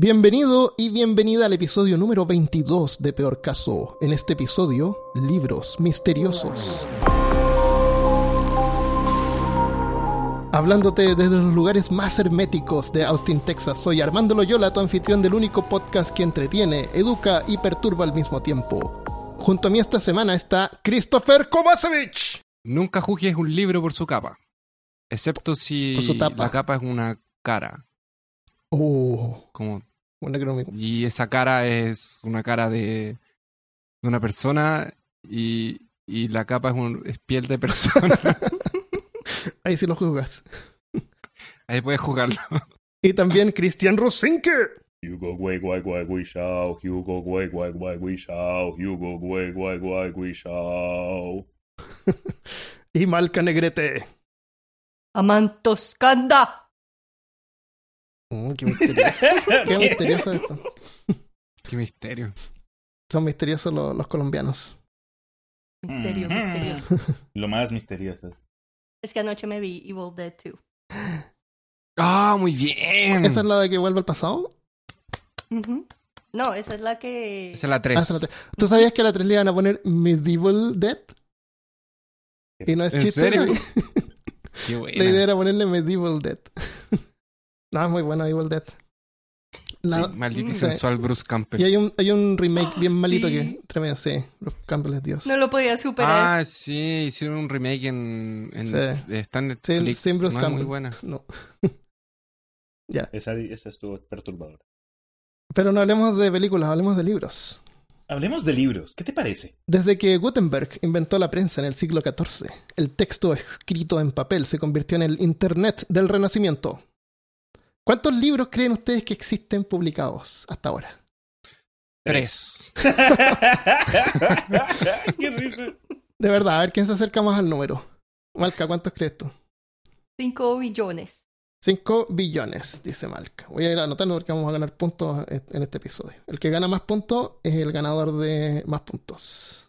Bienvenido y bienvenida al episodio número 22 de Peor Caso. En este episodio, libros misteriosos. Hablándote desde los lugares más herméticos de Austin, Texas, soy Armando Loyola, tu anfitrión del único podcast que entretiene, educa y perturba al mismo tiempo. Junto a mí esta semana está Christopher Kovacevic. Nunca juzgues un libro por su capa, excepto si su la capa es una cara. Oh, Como, y esa cara es una cara de, de una persona y, y la capa es, un- es piel de persona. Ahí sí lo juzgas. Ahí puedes jugarlo. Y también Christian Rosinke. Hugo Guay Guay Guay Gui Shao, Hugo Guay Guay Guay Gui Shao, Hugo Guay Guay Guay Gui Shao. Y Malca Negrete. Amantoscanda. Mm, qué misterioso. qué misterioso esto. Qué misterio. Son misteriosos los, los colombianos. Misterio, misterioso. Lo más misterioso. Es que anoche me vi Evil Dead 2. ¡Ah, muy bien! ¿Esa es la de que vuelve al pasado? No, esa es la que... Esa es la Ah, 3. esa es la tres. ¿Tú sabías que a la 3 le iban a poner Medieval Dead? Y no es ¿En chiste. serio? La, Qué la buena. idea era ponerle Medieval Dead. No, es muy bueno Evil Dead. La- Maldito y sí. sensual Bruce Campbell. Y hay un, hay un remake bien malito Sí. que tremendo, sí. Los Campbell es Dios. No lo podía superar. Ah, sí, hicieron un remake en, en Sí. está en Sin- Netflix. sin Bruce no es muy Campbell. buena. No. ya. Esa, esa estuvo perturbadora. Pero no hablemos de películas, hablemos de libros. Hablemos de libros. ¿Qué te parece? Desde que Gutenberg inventó la prensa en el siglo XIV, el texto escrito en papel se convirtió en el Internet del Renacimiento. ¿Cuántos libros creen ustedes que existen publicados hasta ahora? Tres. Qué risa. De verdad, a ver quién se acerca más al número. Malca, ¿cuántos crees tú? 5 billones. 5 billones, dice Malca. Voy a ir anotando porque vamos a ganar puntos en este episodio. El que gana más puntos es el ganador de más puntos.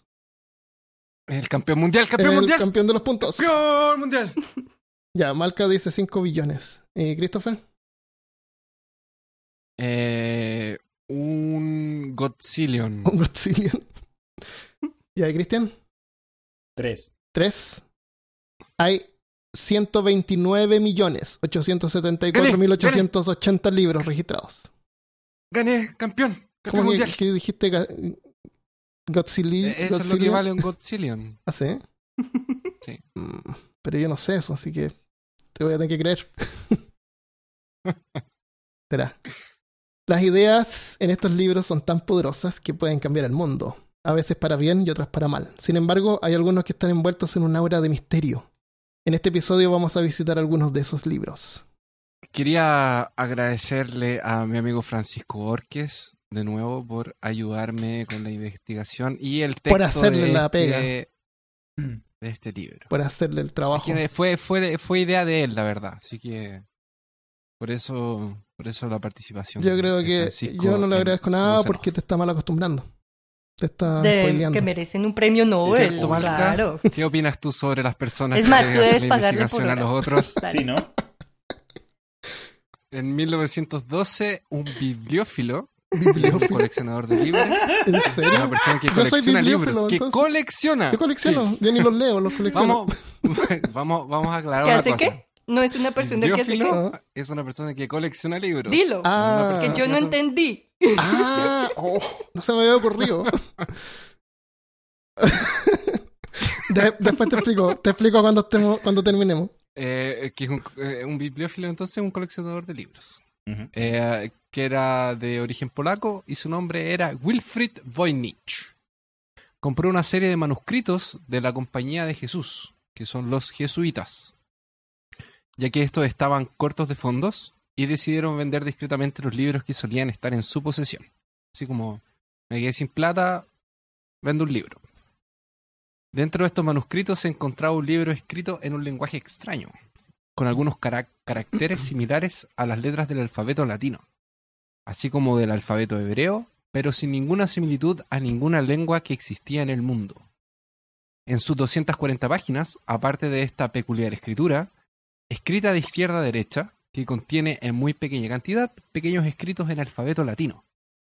El campeón mundial, campeón el mundial. campeón de los puntos. Campeón mundial. Ya, Malca dice 5 billones. ¿Y Christopher? Eh, un Godzillion. Un Godzillion. ¿Ya, ¿y Cristian? Tres. 3. Hay 129 millones 874 mil 880 libros registrados. Gané, campeón. Campeón ¿Cómo que, mundial. que dijiste ga- Godzilla? Eh, Eso es lo que vale un Godzillion. ¿Ah, sí? Sí. Mm, Pero yo no sé eso, así que te voy a tener que creer. Será. Las ideas en estos libros son tan poderosas que pueden cambiar el mundo, a veces para bien y otras para mal. Sin embargo, hay algunos que están envueltos en un aura de misterio. En este episodio vamos a visitar algunos de esos libros. Quería agradecerle a mi amigo Francisco Borges de nuevo por ayudarme con la investigación y el texto Por hacerle de, la este, pega. de este libro. Para hacerle el Es trabajo. que fue, fue, fue idea de él, la verdad. Así que por eso, por eso la participación. Yo creo que Francisco yo no le agradezco nada porque te está mal acostumbrando. Te está De, spoileando. que merecen un premio Nobel. ¿Cierto, Malca? claro. ¿Qué opinas tú sobre las personas Es que más, tú debes la pagarle investigación por a los otros? Sí, ¿no? En 1912, un bibliófilo, Bibliófilo. un coleccionador de libros, ¿En una serio? persona que colecciona libros, que entonces. colecciona. Yo colecciono, Sí. yo ni los leo, los colecciono. Vamos, vamos, vamos a aclarar ¿Qué una hace cosa. qué? No es una persona que hace es una persona que colecciona libros. Dilo. Ah. Que yo no hace- entendí. Ah, oh, no se me había ocurrido. De- después te explico, te explico cuando estemos, cuando terminemos. Eh, que es un, eh, un bibliófilo, entonces, un coleccionador de libros. Eh, que era de origen polaco y su nombre era Wilfried Voynich. Compró una serie de manuscritos de la Compañía de Jesús, que son los jesuitas, ya que estos estaban cortos de fondos y decidieron vender discretamente los libros que solían estar en su posesión. Así como, me quedé sin plata, vendo un libro. Dentro de estos manuscritos se encontraba un libro escrito en un lenguaje extraño, con algunos cara- caracteres similares a las letras del alfabeto latino, así como del alfabeto hebreo, pero sin ninguna similitud a ninguna lengua que existía en el mundo. En sus 240 páginas, aparte de esta peculiar escritura, escrita de izquierda a derecha, que contiene en muy pequeña cantidad pequeños escritos en alfabeto latino,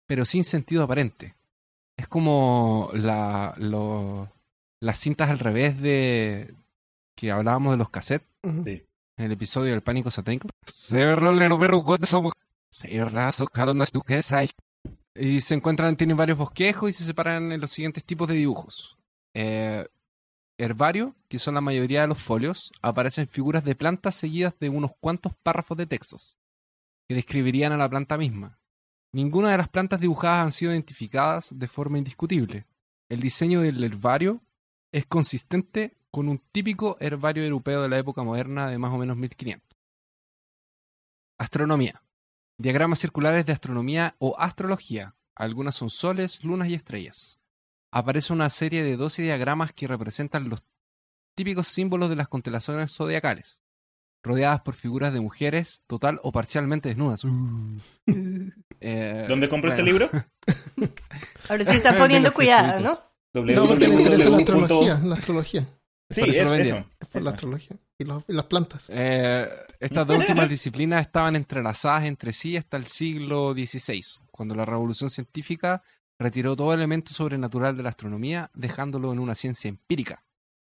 pero sin sentido aparente. Es como la, lo- las cintas al revés de que hablábamos de los cassettes. Sí. en el episodio del pánico satánico. Y se encuentran, tienen varios bosquejos y se separan en los siguientes tipos de dibujos. Eh, herbario, que son la mayoría de los folios, aparecen figuras de plantas seguidas de unos cuantos párrafos de textos, que describirían a la planta misma. Ninguna de las plantas dibujadas han sido identificadas de forma indiscutible. El diseño del herbario es consistente con un típico herbario europeo de la época moderna de más o menos 1500. Astronomía. Diagramas circulares de astronomía o astrología. Algunas son soles, lunas y estrellas. Aparece una serie de 12 diagramas que representan los típicos símbolos de las constelaciones zodiacales, rodeadas por figuras de mujeres total o parcialmente desnudas. Eh, ¿Dónde compro este bueno, libro? Ahora sí está de poniendo cuidado, ¿no? No, porque le interesa la astrología. La astrología. Sí, eso es eso. Es por la astrología. Y, los- y las plantas. Eh, estas dos últimas disciplinas estaban entrelazadas entre sí hasta el siglo XVI, cuando la revolución científica retiró todo elemento sobrenatural de la astronomía, dejándolo en una ciencia empírica,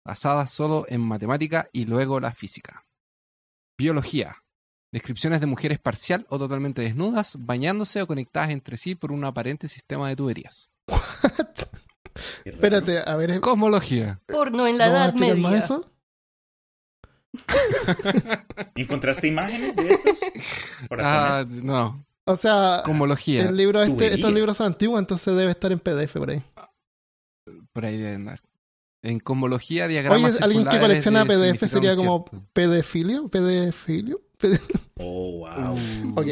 basada solo en matemática y luego la física. Biología. Descripciones de mujeres parcial o totalmente desnudas, bañándose o conectadas entre sí por un aparente sistema de tuberías. Qué raro. Espérate, a ver. Cosmología. Porno en la ¿no vas a Edad más Media. eso? ¿Encontraste imágenes de estos? Por Ah, no. O sea, el libro este, estos libros son antiguos, entonces debe estar en PDF por ahí. Por ahí debe andar. En cosmología, diagramas Oye, alguien que colecciona PDF sería como pedefilio, pedefilio. Pede- Oh, wow. Ok.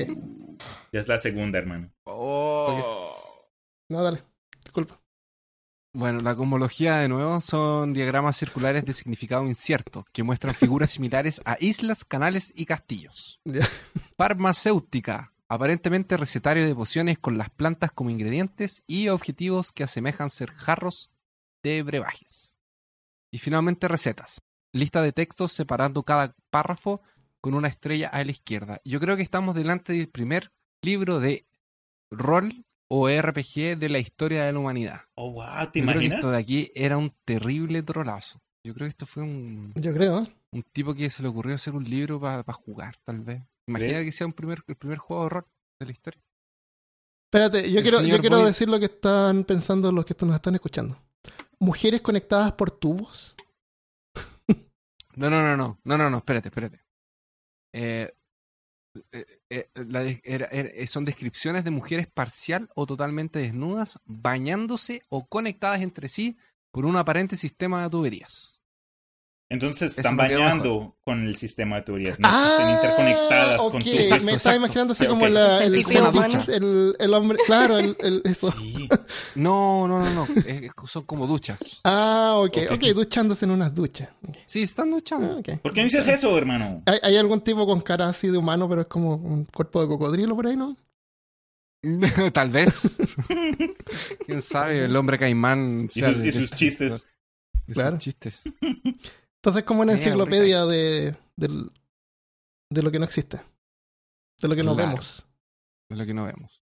Ya es la segunda, hermano. Oh. No, dale. Disculpa. Bueno, la cosmología de nuevo son diagramas circulares de significado incierto que muestran figuras similares a islas, canales y castillos. Farmacéutica, aparentemente recetario de pociones con las plantas como ingredientes y objetivos que asemejan ser jarros de brebajes. Y finalmente recetas, lista de textos separando cada párrafo con una estrella a la izquierda. Yo creo que estamos delante del primer libro de rol o RPG de la historia de la humanidad. Oh, wow. ¿Te Yo creo que imaginas? esto de aquí era un terrible trolazo. Yo creo que esto fue un, Yo creo. un tipo que se le ocurrió hacer un libro para jugar, tal vez. Imagina que sea un primer, el primer juego de rol de la historia. Espérate, yo El quiero, yo quiero Boyd- decir lo que están pensando los que nos están escuchando. Mujeres conectadas por tubos. No, no, no, no, no, no, no, espérate, espérate. Eh, eh, eh, la de- era- era- son descripciones de mujeres parcial o totalmente desnudas, bañándose o conectadas entre sí por un aparente sistema de tuberías. Entonces Eso están bañando con el sistema de tuberías. No es que estén interconectadas con Ah, tubos. Exacto, Me estaba imaginando así como la- el, el- el- el hombre. Claro, el, el- eso. Sí. No, no, no, no, es- son como duchas. Ah, ok, Ok. ok, duchándose en unas duchas. Sí, están Ah, duchando. ok. ¿Por qué no dices eso, hermano? ¿Hay, hay algún tipo con cara así de humano, pero es como un cuerpo de cocodrilo por ahí, ¿no? Tal vez. Quién sabe, el hombre caimán. Y sus, y chistes. Claro. chistes. Entonces, como una enciclopedia de, de lo que no existe. De lo que no vemos. de lo que no vemos.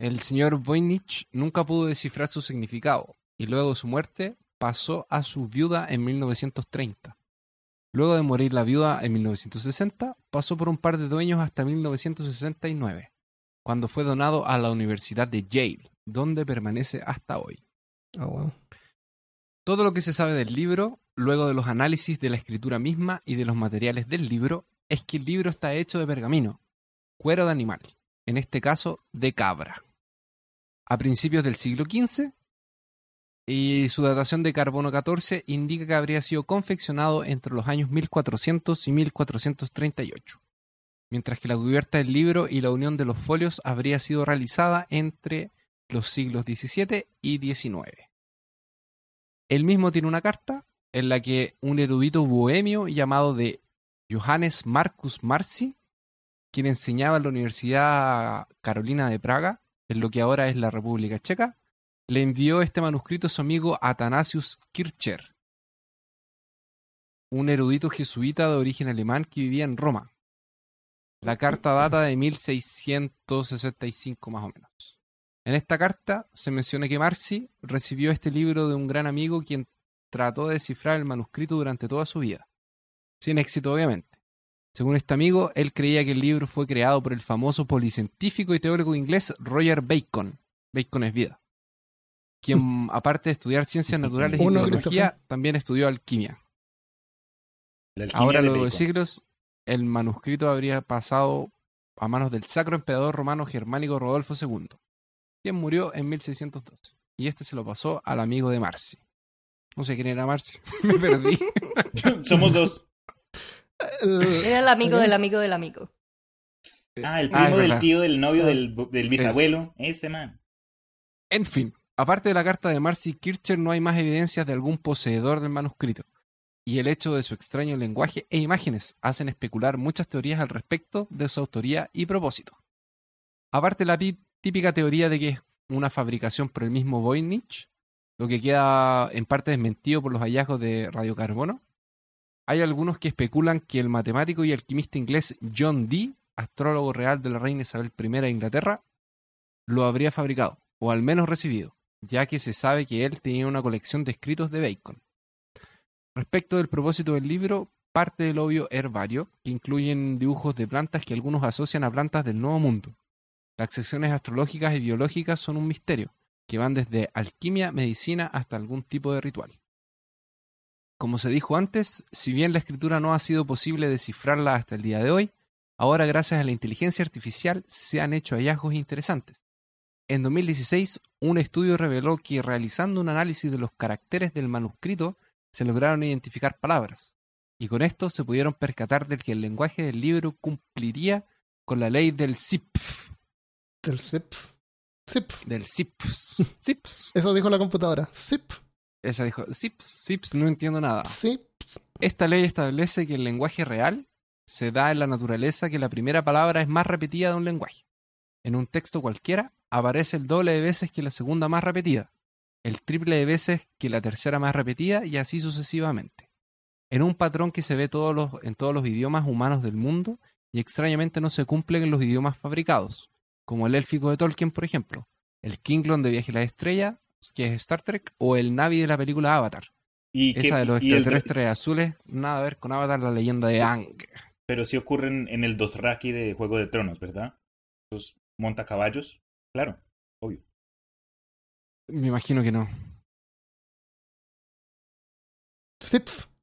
El señor Voynich nunca pudo descifrar su significado y luego de su muerte pasó a su viuda en 1930. Luego de morir la viuda en 1960, pasó por un par de dueños hasta 1969, cuando fue donado a la Universidad de Yale, donde permanece hasta hoy. Ah. Todo lo que se sabe del libro, luego de los análisis de la escritura misma y de los materiales del libro, es que el libro está hecho de pergamino, cuero de animal, en este caso de cabra. A principios del siglo XV, y su datación de carbono 14 indica que habría sido confeccionado entre los años 1400 y 1438, mientras que la cubierta del libro y la unión de los folios habría sido realizada entre los siglos XVII y XIX. Él mismo tiene una carta en la que un erudito bohemio llamado de Johannes Marcus Marci, quien enseñaba en la Universidad Carolina de Praga, en lo que ahora es la República Checa, le envió este manuscrito a su amigo Athanasius Kircher, un erudito jesuita de origen alemán que vivía en Roma. La carta data de 1665 más o menos. En esta carta se menciona que Marcy recibió este libro de un gran amigo quien trató de descifrar el manuscrito durante toda su vida. Sin éxito, obviamente. Según este amigo, él creía que el libro fue creado por el famoso policientífico y teórico inglés Roger Bacon. Bacon es vida. Quien, aparte de estudiar ciencias naturales y Christopher. también estudió alquimia. Ahora, luego de siglos, el manuscrito habría pasado a manos del sacro emperador romano germánico Rodolfo II, quien murió en 1602. Y este se lo pasó al amigo de Marcy. No sé quién era Marcy, me perdí. Somos dos. El- Era el amigo del amigo del amigo. Ah, el Ah, primo del tío del novio del, del bisabuelo. Ese man. En fin, aparte de la carta de Marcy Kircher, no hay más evidencias de algún poseedor del manuscrito. Y el hecho de su extraño lenguaje e imágenes hacen especular muchas teorías al respecto de su autoría y propósito. Aparte la tí- típica teoría de que es una fabricación por el mismo Voynich, lo que queda en parte desmentido por los hallazgos de radiocarbono, hay algunos que especulan que el matemático y alquimista inglés John Dee, astrólogo real de la reina Isabel I de Inglaterra, lo habría fabricado, o al menos recibido, ya que se sabe que él tenía una colección de escritos de Bacon. Respecto del propósito del libro, parte del obvio herbario, que incluyen dibujos de plantas que algunos asocian a plantas del Nuevo Mundo. Las secciones astrológicas y biológicas son un misterio, que van desde alquimia, medicina hasta algún tipo de ritual. Como se dijo antes, si bien la escritura no ha sido posible descifrarla hasta el día de hoy, ahora gracias a la inteligencia artificial se han hecho hallazgos interesantes. En 2016, un estudio reveló que realizando un análisis de los caracteres del manuscrito se lograron identificar palabras, y con esto se pudieron percatar de que el lenguaje del libro cumpliría con la ley del ZIPF, el zip. Zip. del ZIPS, ZIPS. Eso dijo la computadora. Zip. Esa dijo, ZIPS, ZIPS, no entiendo nada. Zip. Esta ley establece que el lenguaje real se da en la naturaleza que la primera palabra es más repetida de un lenguaje. En un texto cualquiera aparece el doble de veces que la segunda más repetida, el triple de veces que la tercera más repetida y así sucesivamente. En un patrón que se ve todos los, en todos los idiomas humanos del mundo y extrañamente no se cumple en los idiomas fabricados, como el élfico de Tolkien, por ejemplo, el Klingon de Viaje a la Estrella, que es Star Trek, o el Navi de la película Avatar. Y que- Esa de los el- extraterrestres azules, nada a ver con Avatar, la leyenda de Ang. pero sí ocurren en el Dothraki de Juego de Tronos, ¿verdad? Los montacaballos. Claro, obvio. Me imagino que no.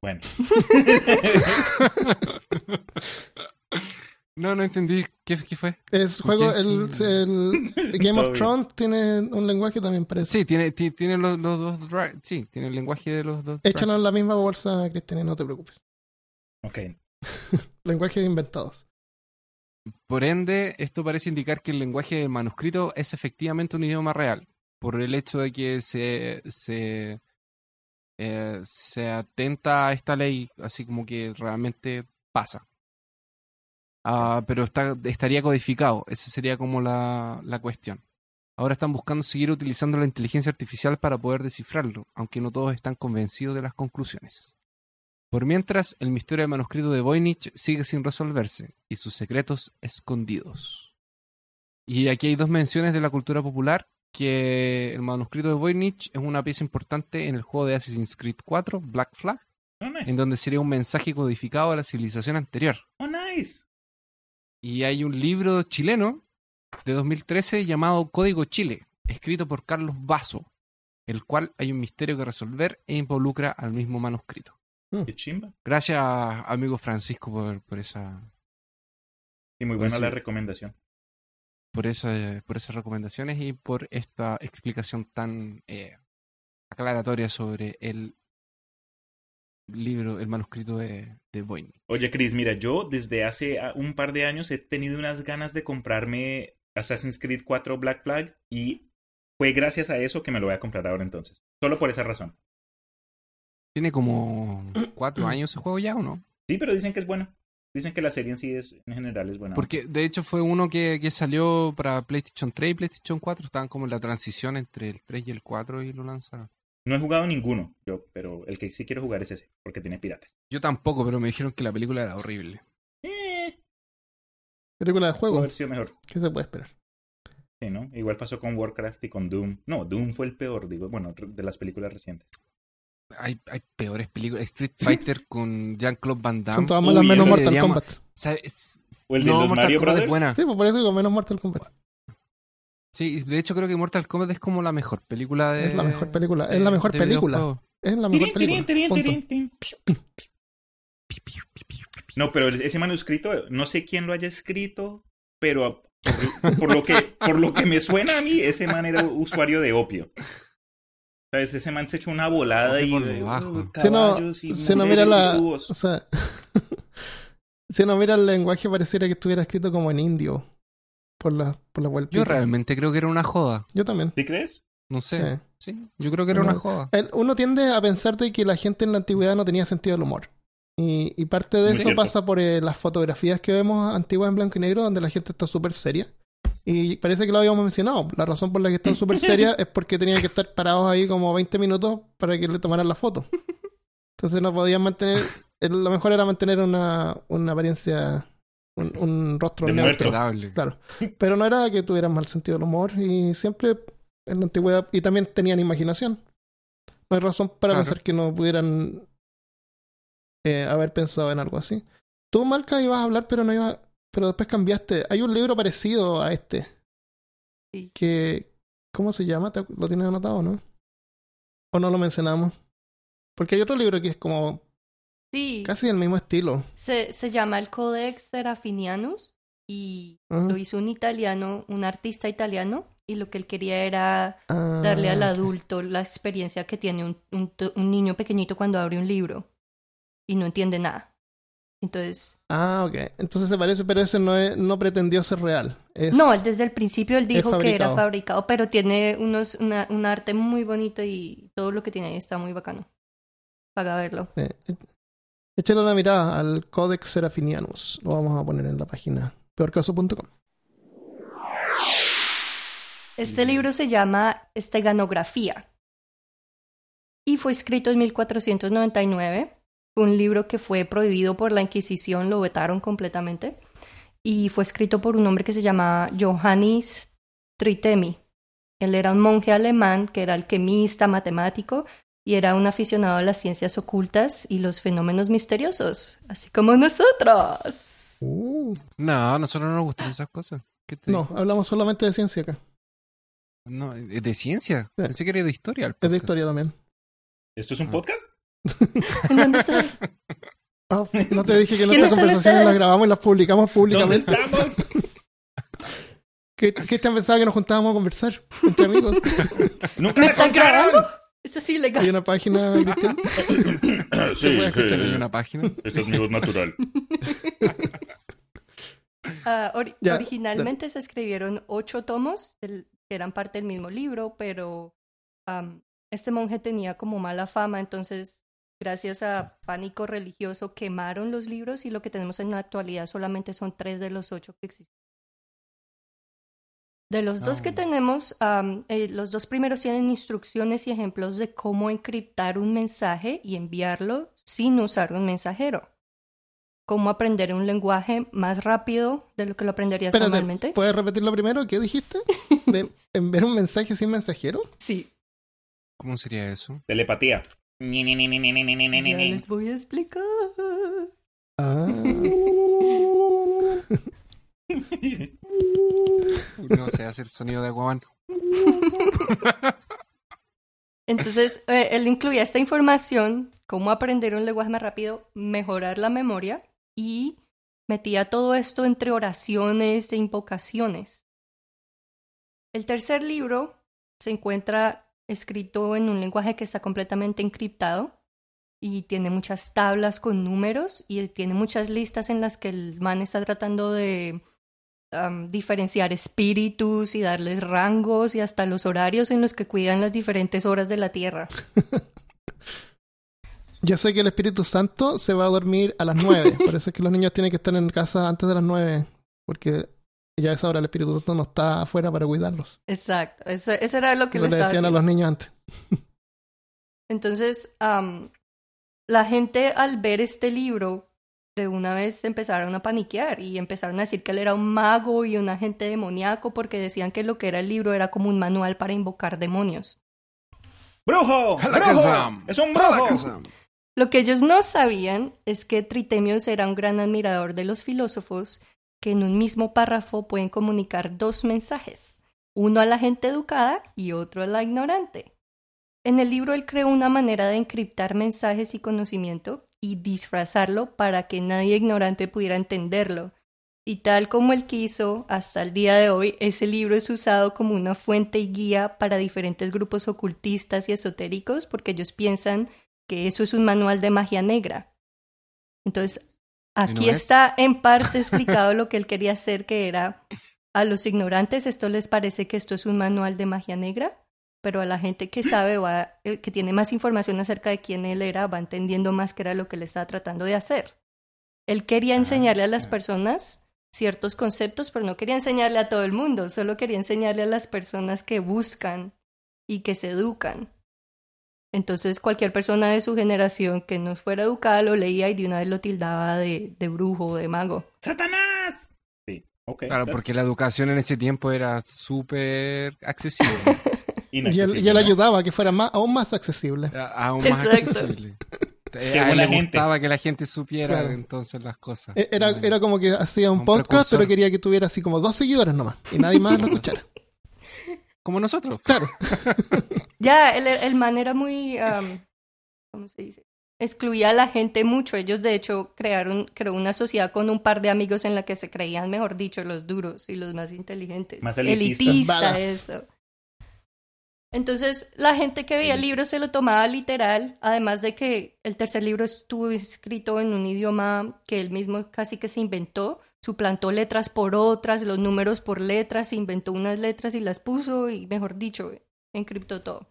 Bueno. No, no entendí. ¿Qué, qué fue? Es juego, el, Game of. Thrones tiene un lenguaje también parece. Sí, tiene, ti- tiene los, los dos. Sí, tiene el lenguaje de los dos. Échanos en la misma bolsa, Cristian, no te preocupes. Ok. Lenguajes inventados. Por ende, esto parece indicar que el lenguaje del manuscrito es efectivamente un idioma real, por el hecho de que se, se, eh, se atenta a esta ley, así como que realmente pasa. Ah, pero está, estaría codificado, esa sería como la, la cuestión. Ahora están buscando seguir utilizando la inteligencia artificial para poder descifrarlo, aunque no todos están convencidos de las conclusiones. Por mientras, el misterio del manuscrito de Voynich sigue sin resolverse y sus secretos escondidos. Y aquí hay dos menciones de la cultura popular que el manuscrito de Voynich es una pieza importante en el juego de Assassin's Creed 4, Black Flag, Oh, nice. en donde sería un mensaje codificado a la civilización anterior. Oh, nice. Y hay un libro chileno de 2013 llamado Código Chile, escrito por Carlos Basso, el cual hay un misterio que resolver e involucra al mismo manuscrito. Qué chimba. Gracias, amigo Francisco, por, por esa Sí, muy buena la recomendación. por, esa, por esas recomendaciones y por esta explicación tan eh, aclaratoria sobre el libro, el manuscrito de, de Voynich. Oye, Chris, mira, yo desde hace ah, un par de años he tenido unas ganas de comprarme Assassin's Creed 4 Black Flag y fue gracias a eso que me lo voy a comprar ahora entonces. Solo por esa razón. Tiene como cuatro años ese juego ya, ¿o no? Sí, pero dicen que es bueno. Dicen que la serie en sí es, en general es buena. Porque de hecho fue uno que, que salió para PlayStation 3 y PlayStation 4. Estaban como en la transición entre el 3 y el 4 y lo lanzaron. No he jugado ninguno, yo, pero el que sí quiero jugar es ese, porque tiene piratas. Yo tampoco, pero me dijeron que la película era horrible. Eh, Película de juego. haber sido mejor. ¿Qué se puede esperar? Sí, ¿no? Igual pasó con Warcraft y con Doom. No, Doom fue el peor, digo, bueno, de las películas recientes. Hay, hay peores películas. Street Fighter con Jean-Claude Van Son Damme. todas Uy, malas menos Mortal deberíamos- Kombat. ¿Sabes? O el de no, los Mortal Mario Kombat es buena. Sí, pues por eso digo menos Mortal Kombat. Sí, de hecho creo que Mortal Kombat es como la mejor película de... Es la mejor película. Es la mejor de película. Es la mejor película. tirín, Punto. tirín, tirín. No, pero ese manuscrito, no sé quién lo haya escrito, pero por, por lo que, por lo que me suena a mí, ese man era usuario de opio. ¿Sabes? Ese man se echó una volada y por debajo. uh, Si no, caballos y si no mira la. O sea. si uno mira el lenguaje, pareciera que estuviera escrito como en indio. Por la, por la vuelta. Yo realmente creo que era una joda. Yo también. ¿Sí crees? No sé. Sí. Sí, yo creo que era una joda. El- Uno tiende a pensar de que la gente en la antigüedad no tenía sentido del humor. Y, y parte de Muy eso cierto. pasa por eh, las fotografías que vemos antiguas en blanco y negro, donde la gente está súper seria. Y parece que lo habíamos mencionado. La razón por la que están súper serias es porque tenían que estar parados ahí como 20 minutos para que le tomaran la foto. Entonces no podían mantener. Lo mejor era mantener una, una apariencia, un, un rostro De neutro. Claro. Pero no era que tuvieran mal sentido del humor y siempre en la antigüedad. Y también tenían imaginación. No hay razón para Claro. pensar que no pudieran eh, haber pensado en algo así. Tú, Malca, ibas a hablar, pero no ibas. Pero después cambiaste. Hay un libro parecido a este. Sí. Que. ¿Cómo se llama? ¿Te- ¿Lo tienes anotado, no? ¿O no lo mencionamos? Porque hay otro libro que es como Sí, casi del mismo estilo. se, se llama el Codex Serafinianus y Ah, lo hizo un italiano, un artista italiano, y lo que él quería era ah, darle al adulto la experiencia que tiene un, un, un niño pequeñito cuando abre un libro y no entiende nada. Entonces, Ah, ok. Entonces se parece, pero ese no, es, no pretendió ser real. Es- no, desde el principio él dijo que era fabricado. pero tiene unos, una, un arte muy bonito y todo lo que tiene ahí está muy bacano. Paga verlo. Eh, échale una mirada al Codex Serafinianus. Lo vamos a poner en la página peorcaso.com. Este libro se llama Esteganografía y fue escrito en 1499. Fue un libro que fue prohibido por la Inquisición, lo vetaron completamente. Y fue escrito por un hombre que se llama Johannes Tritemi. Él era un monje alemán que era alquimista, matemático y era un aficionado a las ciencias ocultas y los fenómenos misteriosos, así como nosotros. Uh, No, a nosotros no nos gustan esas cosas. ¿Qué te no, digo? hablamos solamente de ciencia acá. No, es de ciencia. Sí. Pensé que era de historia. Es de historia también. ¿Esto es un Ah. podcast? ¿En dónde estoy? Ah, no te dije que ¿Quiénes nuestras conversaciones las grabamos y las publicamos ¿Dónde públicamente. estamos? ¿Qué, ¿Qué te han pensado que nos juntábamos a conversar entre amigos? ¿Nunca ¿Me me grabando? Eso es Hay ilegal. una página, Cristian. Sí, puede escuchar Hay una página. esta es mi voz natural. Ah, Ya, originalmente se escribieron ocho tomos del- que eran parte del mismo libro, pero este monje tenía como mala fama, entonces gracias a pánico religioso quemaron los libros y lo que tenemos en la actualidad solamente son tres de los ocho que existen. De los dos que ah. tenemos, um, eh, los dos primeros tienen instrucciones y ejemplos de cómo encriptar un mensaje y enviarlo sin usar un mensajero. Cómo aprender un lenguaje más rápido de lo que lo aprenderías normalmente. Te, ¿Puedes repetirlo primero? ¿Qué dijiste? ¿De enviar un mensaje sin mensajero? Sí. ¿Cómo sería eso? Telepatía. Ya les voy a explicar. Ah. No sé hacer sonido de Aquaman. Entonces, eh, él incluía esta información, cómo aprender un lenguaje más rápido, mejorar la memoria y metía todo esto entre oraciones e invocaciones. El tercer libro se encuentra escrito en un lenguaje que está completamente encriptado y tiene muchas tablas con números y tiene muchas listas en las que el man está tratando de diferenciar espíritus y darles rangos y hasta los horarios en los que cuidan las diferentes horas de la Tierra. Yo sé que el Espíritu Santo se va a dormir a las 9. Por eso es que los niños tienen que estar en casa antes de las 9. Porque ya a esa hora el Espíritu Santo no está afuera para cuidarlos. Exacto, eso, eso era lo que Lo le decían a haciendo. los niños antes. Entonces, la gente al ver este libro de una vez empezaron a paniquear y empezaron a decir que él era un mago y un agente demoníaco porque decían que lo que era el libro era como un manual para invocar demonios. ¡Brujo! ¡Brujo! ¡Es un brujo! Lo que ellos no sabían es que Tritemius era un gran admirador de los filósofos que en un mismo párrafo pueden comunicar dos mensajes, uno a la gente educada y otro a la ignorante. En el libro él creó una manera de encriptar mensajes y conocimiento y disfrazarlo para que nadie ignorante pudiera entenderlo. Y tal como él quiso, hasta el día de hoy, ese libro es usado como una fuente y guía para diferentes grupos ocultistas y esotéricos porque ellos piensan que eso es un manual de magia negra. Entonces, aquí no es? está en parte explicado lo que él quería hacer, que era a los ignorantes esto les parece que esto es un manual de magia negra, pero a la gente que sabe, va, eh, que tiene más información acerca de quién él era, va entendiendo más qué era lo que le estaba tratando de hacer. Él quería enseñarle a las personas ciertos conceptos, pero no quería enseñarle a todo el mundo, solo quería enseñarle a las personas que buscan y que se educan. Entonces cualquier persona de su generación que no fuera educada lo leía y de una vez lo tildaba de, de brujo o de mago. ¡Satanás! Sí, ok. Claro, porque la educación en ese tiempo era súper accesible. Y él, y él ayudaba a que fuera más, aún más accesible. Era aún más Exacto. accesible. Eh, Qué a él buena le gente. gustaba que la gente supiera Claro. entonces las cosas. E- Era, era como que hacía un Un podcast, precursor. pero quería que tuviera así como dos seguidores nomás. Y nadie más lo escuchara. Como nosotros. Claro. Ya, el, el man era muy, am, ¿cómo se dice? Excluía a la gente mucho. Ellos, de hecho, crearon creó una sociedad con un par de amigos en la que se creían, mejor dicho, los duros y los más inteligentes. Más elitistas. Elitista, eso. Entonces, la gente que veía el libro se lo tomaba literal, además de que el tercer libro estuvo escrito en un idioma que él mismo casi que se inventó, suplantó letras por otras, los números por letras, se inventó unas letras y las puso y, mejor dicho, encriptó todo.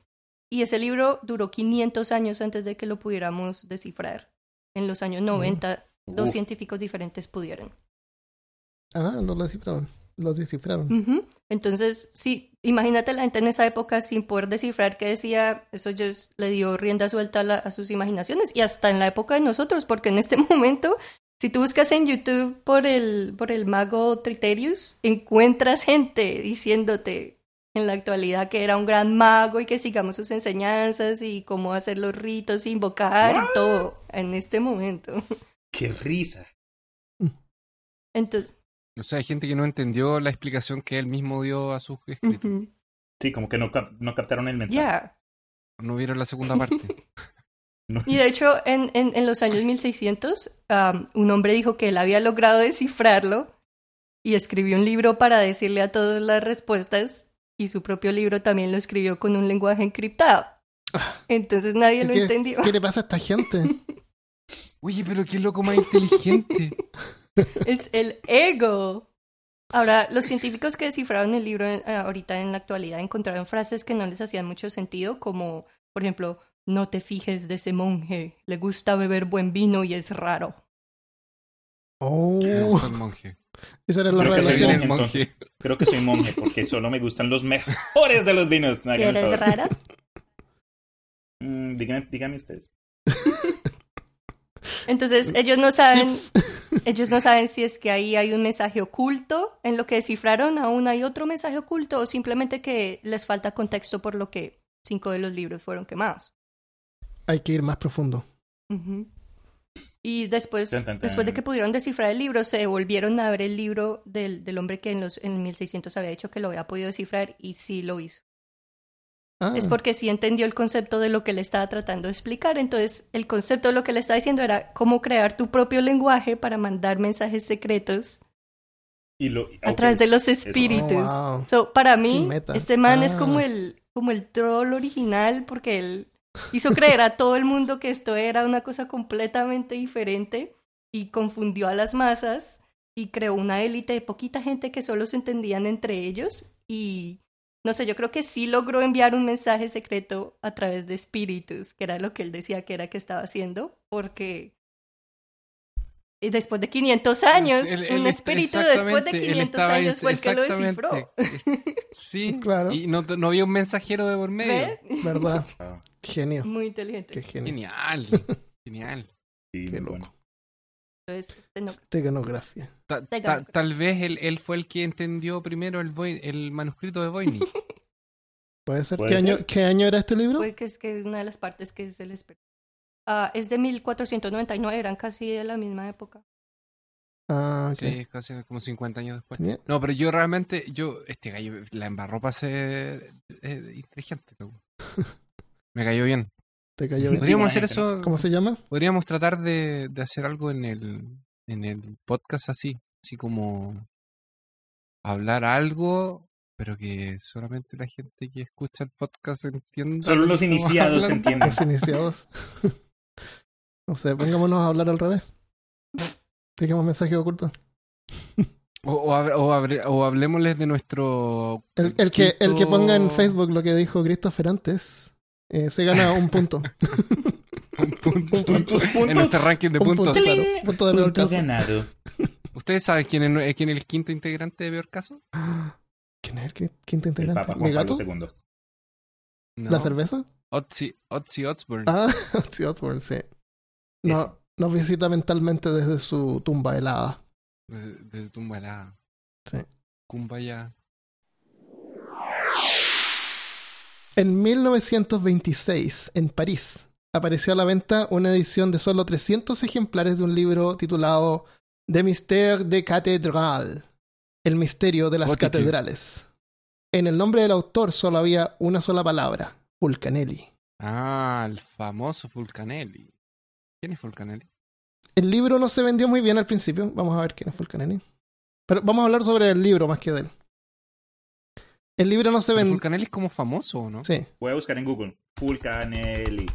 Y ese libro duró 500 años antes de que lo pudiéramos descifrar. En los años 90, dos Uf. científicos diferentes pudieron. Ah, no lo descifraron. Lo descifraron. Entonces, sí, imagínate la gente en esa época sin poder descifrar qué decía, eso ya es- le dio rienda suelta a, la- a sus imaginaciones y hasta en la época de nosotros, porque en este momento, si tú buscas en YouTube por el, por el mago Triterius, encuentras gente diciéndote en la actualidad que era un gran mago y que sigamos sus enseñanzas y cómo hacer los ritos, invocar y todo en este momento. ¡Qué risa! Entonces, O sea, hay gente que no entendió la explicación que él mismo dio a sus escritos. ujú. Sí, como que no, cap- no captaron el mensaje. ya. No vieron la segunda parte. No. Y de hecho, en, en, en los años 1600, am, un hombre dijo que él había logrado descifrarlo y escribió un libro para decirle a todos las respuestas y su propio libro también lo escribió con un lenguaje encriptado. Entonces nadie lo ¿Qué, entendió. ¿Qué le pasa a esta gente? Oye, pero qué loco más inteligente. Es el ego. Ahora, los científicos que descifraron el libro eh, ahorita en la actualidad encontraron frases que no les hacían mucho sentido, como, por ejemplo, no te fijes de ese monje, le gusta beber buen vino y es raro. Oh, el monje. esa era la Creo que soy monje, entonces. Creo que soy monje porque solo me gustan los mejores de los vinos. El ¿Eres rara? Mm, díganme, díganme ustedes. Entonces, ellos no saben, ellos no saben si es que ahí hay un mensaje oculto en lo que descifraron, aún hay otro mensaje oculto, o simplemente que les falta contexto por lo que cinco de los libros fueron quemados. Hay que ir más profundo. Y después, después de que pudieron descifrar el libro, se volvieron a ver el libro del, del hombre que en los en 1600 había dicho que lo había podido descifrar y sí lo hizo. Ah, Es porque sí entendió el concepto de lo que le estaba tratando de explicar. Entonces, el concepto de lo que le estaba diciendo era cómo crear tu propio lenguaje para mandar mensajes secretos Y lo, a ok. través de los espíritus. Oh, wow. So, para mí, este man es Ah. como el, como el troll original porque él hizo creer a todo el mundo que esto era una cosa completamente diferente y confundió a las masas y creó una élite de poquita gente que solo se entendían entre ellos y no sé, yo creo que sí logró enviar un mensaje secreto a través de espíritus, que era lo que él decía que era que estaba haciendo, porque y después de 500 años, un espíritu después de exactamente, él 500 estaba años fue el que lo descifró. exactamente. Sí, Claro. Y no, no había un mensajero de por medio. ¿Ve? ¿Verdad? Genio. Muy inteligente. Qué genio. Genial. Genial. sí, Qué loco. bueno. Ta- ta- gano. tal vez él, él fue el que entendió primero el, manuscrito de Voynich. ¿Puede ser? ¿Puede ¿Qué, Año, ser? ¿Qué año era este libro? Porque es que una de las partes que se les... Ah, es de 1499, eran casi de la misma época. Ah, ok. Sí, casi como 50 años después. Tenía- No, pero yo realmente, yo, este gallo la embarró para ser eh, inteligente. Me cayó bien. Te cayó bien. Podríamos hacer eso, ¿Cómo se llama? podríamos tratar de, de hacer algo en el, en el podcast así, así como hablar algo, pero que solamente la gente que escucha el podcast entienda. Solo los iniciados entienden. Los iniciados. no sé, pongámonos a hablar al revés. Dejemos mensaje oculto. O, o, o habre- o hablemosles de nuestro. El, el que, el que ponga en Facebook lo que dijo Christopher antes, eh, se gana un punto. un punto. Un punto. En nuestro ranking de Un puntos. punto, claro. Punto de peor caso. ganado. ¿Ustedes saben quién es, eh, quién es el quinto integrante de Peor Caso? ¿Quién es el qui- quinto El integrante? Papa ¿Mi Juan gato? Pablo II. No. ¿La cerveza? Otzi, Otzi Osbourne. Ah, sí, Osborne, sí. No, nos visita mentalmente desde su tumba helada. Desde, desde Tumbalá. Sí. Kumbaya. En 1926, en París, apareció a la venta una edición de solo 300 ejemplares de un libro titulado De Mystère de Cathédrale, El misterio de las catedrales. En el nombre del autor solo había una sola palabra, Fulcanelli. Ah, el famoso Fulcanelli. ¿Quién es Fulcanelli? El libro no se vendió muy bien al principio, vamos a ver quién es Fulcanelli. Pero vamos a hablar sobre el libro más que de él. El libro no se. Fulcanelli es como famoso, ¿o ¿no? Sí. Voy a buscar en Google. Fulcanelli.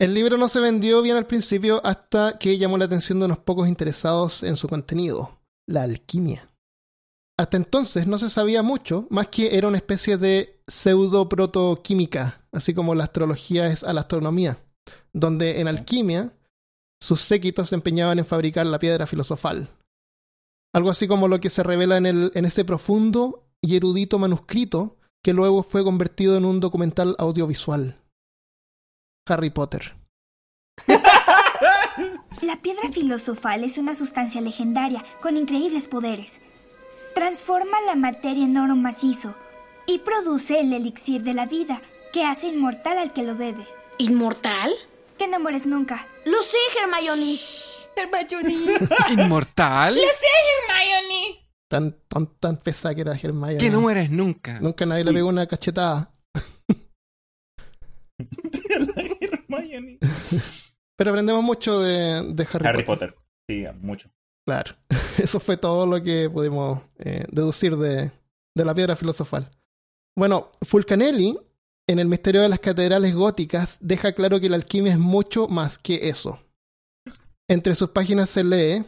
El libro no se vendió bien al principio hasta que llamó la atención de unos pocos interesados en su contenido, la alquimia. Hasta entonces no se sabía mucho, más que era una especie de pseudo-protoquímica, así como la astrología es a la astronomía, donde en alquimia sus séquitos se empeñaban en fabricar la piedra filosofal. Algo así como lo que se revela en, el, en ese profundo y erudito manuscrito que luego fue convertido en un documental audiovisual. Harry Potter. La piedra filosofal es una sustancia legendaria con increíbles poderes. Transforma la materia en oro macizo y produce el elixir de la vida que hace inmortal al que lo bebe. ¿Inmortal? Que no mueres nunca. Lo sé, Hermione. Hermione. ¿Inmortal? Tan, tan, tan pesada que era Hermione. Que no mueres nunca. Nunca nadie le pegó una cachetada. Hermione. Pero aprendemos mucho de, de Harry, Harry Potter. Potter. Sí, mucho. Claro. Eso fue todo lo que pudimos eh, deducir de, de la piedra filosofal. Bueno, Fulcanelli, en el misterio de las catedrales góticas, deja claro que la alquimia es mucho más que eso. Entre sus páginas se lee.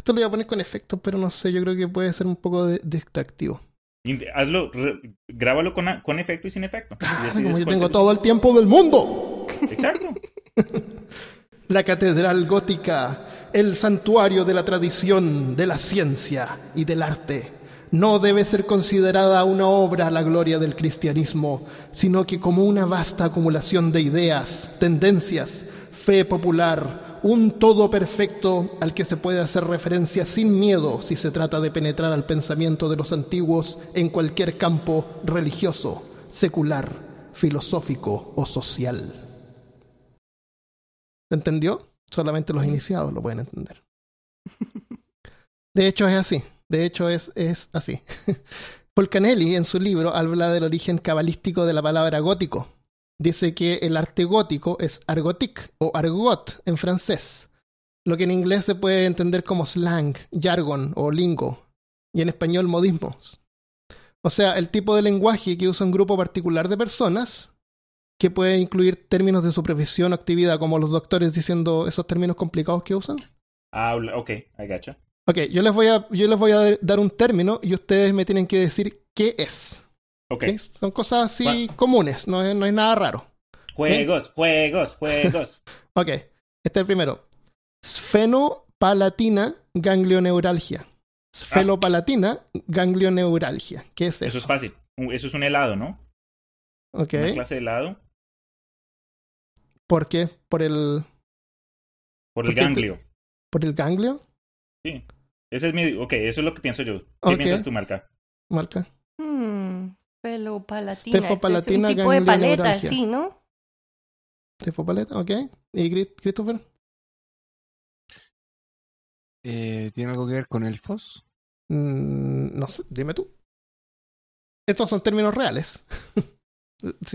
Esto lo voy a poner con efectos, pero no sé, yo creo que puede ser un poco de- distractivo. Hazlo, re- grábalo con, con efecto y sin efecto. Y como yo tengo te todo el tiempo del mundo. Exacto. La catedral gótica, el santuario de la tradición, de la ciencia y del arte, no debe ser considerada una obra a la gloria del cristianismo, sino que como una vasta acumulación de ideas, tendencias, fe popular, un todo perfecto al que se puede hacer referencia sin miedo si se trata de penetrar al pensamiento de los antiguos en cualquier campo religioso, secular, filosófico o social. ¿Se entendió? Solamente los iniciados lo pueden entender. De hecho es así. De hecho es, es así. Fulcanelli en su libro habla del origen cabalístico de la palabra gótico. Dice que el arte gótico es argotique o argot en francés, lo que en inglés se puede entender como slang, jargon o lingo, y en español modismos. O sea, el tipo de lenguaje que usa un grupo particular de personas que puede incluir términos de su profesión o actividad, como los doctores diciendo esos términos complicados que usan. Ah, ok, I gotcha. Ok, yo les voy a, yo les voy a dar un término y ustedes me tienen que decir qué es. Ok. ¿ok? Son cosas así comunes, no es, no es nada raro. Juegos, juegos, juegos. Ok, este es el primero. Sfenopalatina ganglioneuralgia. Sfelopalatina ganglioneuralgia. ¿Qué es eso? Eso es fácil. Eso es un helado, ¿no? Ok, Una clase de helado ¿por qué? Por el... por el ¿Por qué? ganglio. ¿Por el ganglio? Sí. Ese es mi. Ok, eso es lo que pienso yo. ¿Qué piensas tú, Marca? Marca. Hmm, pelopalatina. Stefopalatina, Es un tipo de paleta, sí, ¿no? Tefopaleta, ok. ¿Y Christopher? Eh, ¿Tiene algo que ver con elfos? Mm, no sé, dime tú. Estos son términos reales.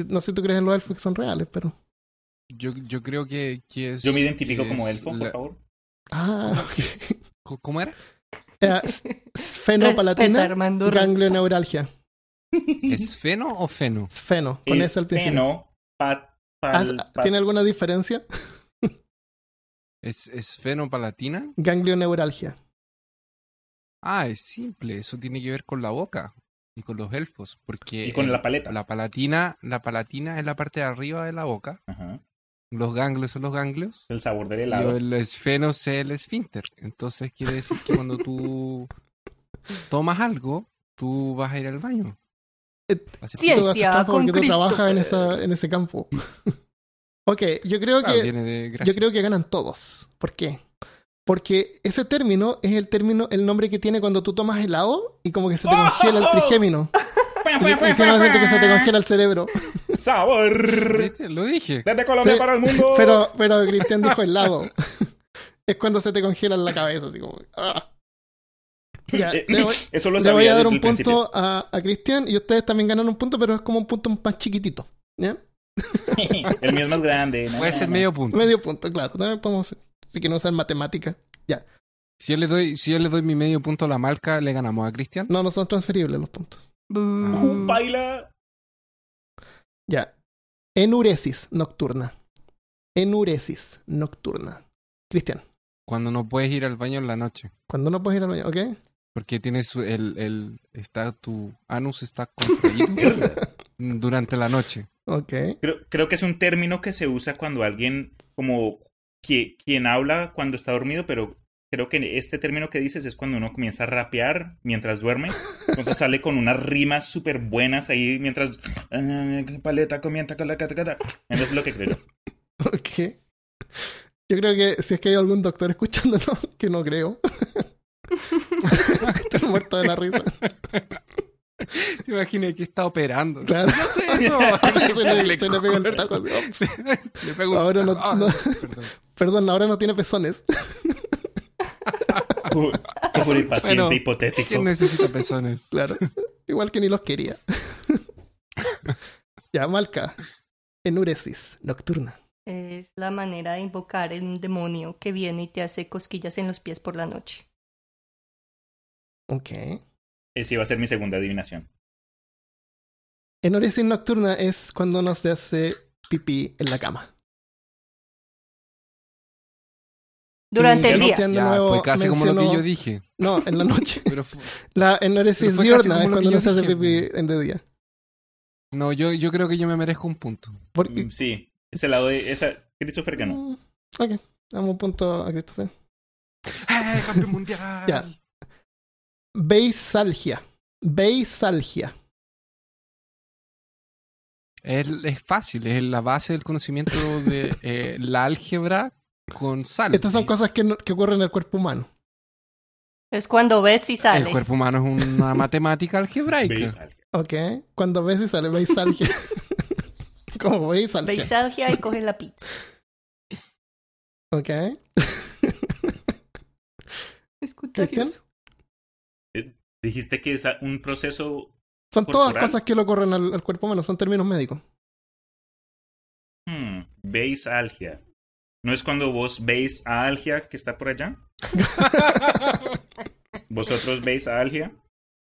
No sé si tú crees en los elfos que son reales, pero. Yo, yo creo que, que es. Yo me identifico como elfo, por favor. Ah, ok. ¿Cómo- ¿Cómo era? Eh, respeta. ganglioneuralgia. ¿Es feno o feno? Con Es S al principio. peno, pat- pal- Ah, pat- ¿Tiene alguna diferencia? ¿Es, es fenopalatina? Ganglioneuralgia. Ah, es simple. Eso tiene que ver con la boca y con los elfos. Porque Y con el- la paleta. La palatina, la palatina es la parte de arriba de la boca. Ajá. Los ganglios son los ganglios. El sabor del Y helado. el esfeno es el esfínter. Entonces quiere decir que cuando tú tomas algo, tú vas a ir al baño. Eh, Ciencia con porque tú trabajas en, Christopher. esa, en ese campo. ok, yo creo claro, que de yo creo que ganan todos. ¿Por qué? Porque ese término es el término, el nombre que tiene cuando tú tomas helado y como que se te congela el trigémino. Y encima sientes que se te congela el cerebro. ¡Sabor! ¿Viste? Lo dije. Desde Colombia Sí, para el mundo. Pero, pero Cristian dijo helado. es cuando se te congela en la cabeza, así como. ah. Ya, Eh, le voy, Eso lo le voy sabía a dar un punto a, a Cristian y ustedes también ganan un punto, pero es como un punto más chiquitito. ¿Ya? el mío es más grande. no, Puede no, ser no. medio punto. Medio punto, claro. También podemos, si quieren usar matemática. Si yo le doy, si yo le doy mi medio punto a la marca, le ganamos a Cristian. No, no son transferibles los puntos. Uh, baila. Ya. Enuresis nocturna. Enuresis nocturna. Cristian, Cuando no puedes ir al baño en la noche. cuando no puedes ir al baño, ¿ok? Porque tienes su- el, el, está, tu anus está contraído durante la noche. Ok. Creo, creo que es un término que se usa cuando alguien, como que, quien habla cuando está dormido, pero creo que este término que dices es cuando uno comienza a rapear mientras duerme. Entonces sale con unas rimas súper buenas ahí mientras. "Ah, Paleta comienza con la cata cata". Eso es lo que creo. Ok. Yo creo que si es que hay algún doctor escuchándonos, que no creo. Estoy muerto de la risa. Te imaginas que está operando. Claro. No sé eso. se, le, se le pega el taco así. oh, Sí, le pego un Ahora no- taco. no. Ah, perdón. Perdón, ahora no tiene pezones. Como como el paciente Bueno, hipotético. ¿Quién necesita pezones? Claro. Igual que ni los quería. ya, Malca. Enuresis nocturna. Es la manera de invocar el demonio que viene y te hace cosquillas en los pies por la noche. Ok. Esa iba a ser mi segunda adivinación. Enuresis nocturna es cuando uno se hace pipí en la cama. Durante Y el día. Ya, nuevo fue casi como lo que yo dije. No, en la noche. Pero La casi diurna es cuando uno se hace dije, pipí en de día. no, yo, yo creo que yo me merezco un punto. Porque, Mm, Sí, ese lado de esa. Christopher ganó. Mm, Ok, damos un punto a Christopher. ¡Eh, campeón mundial! Ya. Beisalgia. Beisalgia. Es, es fácil, es la base del conocimiento de eh, la álgebra con sal. Estas son cosas que, no- que ocurren en el cuerpo humano. Es cuando ves y sales. El cuerpo humano es una matemática algebraica. Veis, Ok, cuando ves y sale beisalgia. Como beisalgia. Beisalgia y coges la pizza. Ok. Escucha ¿Cristian? Dijiste que es un proceso. Son todas cosas que le ocurren al, al cuerpo humano, son términos médicos. Hmm, veis algia. ¿No es cuando vos veis a algia que está por allá? ¿Vosotros veis a algia?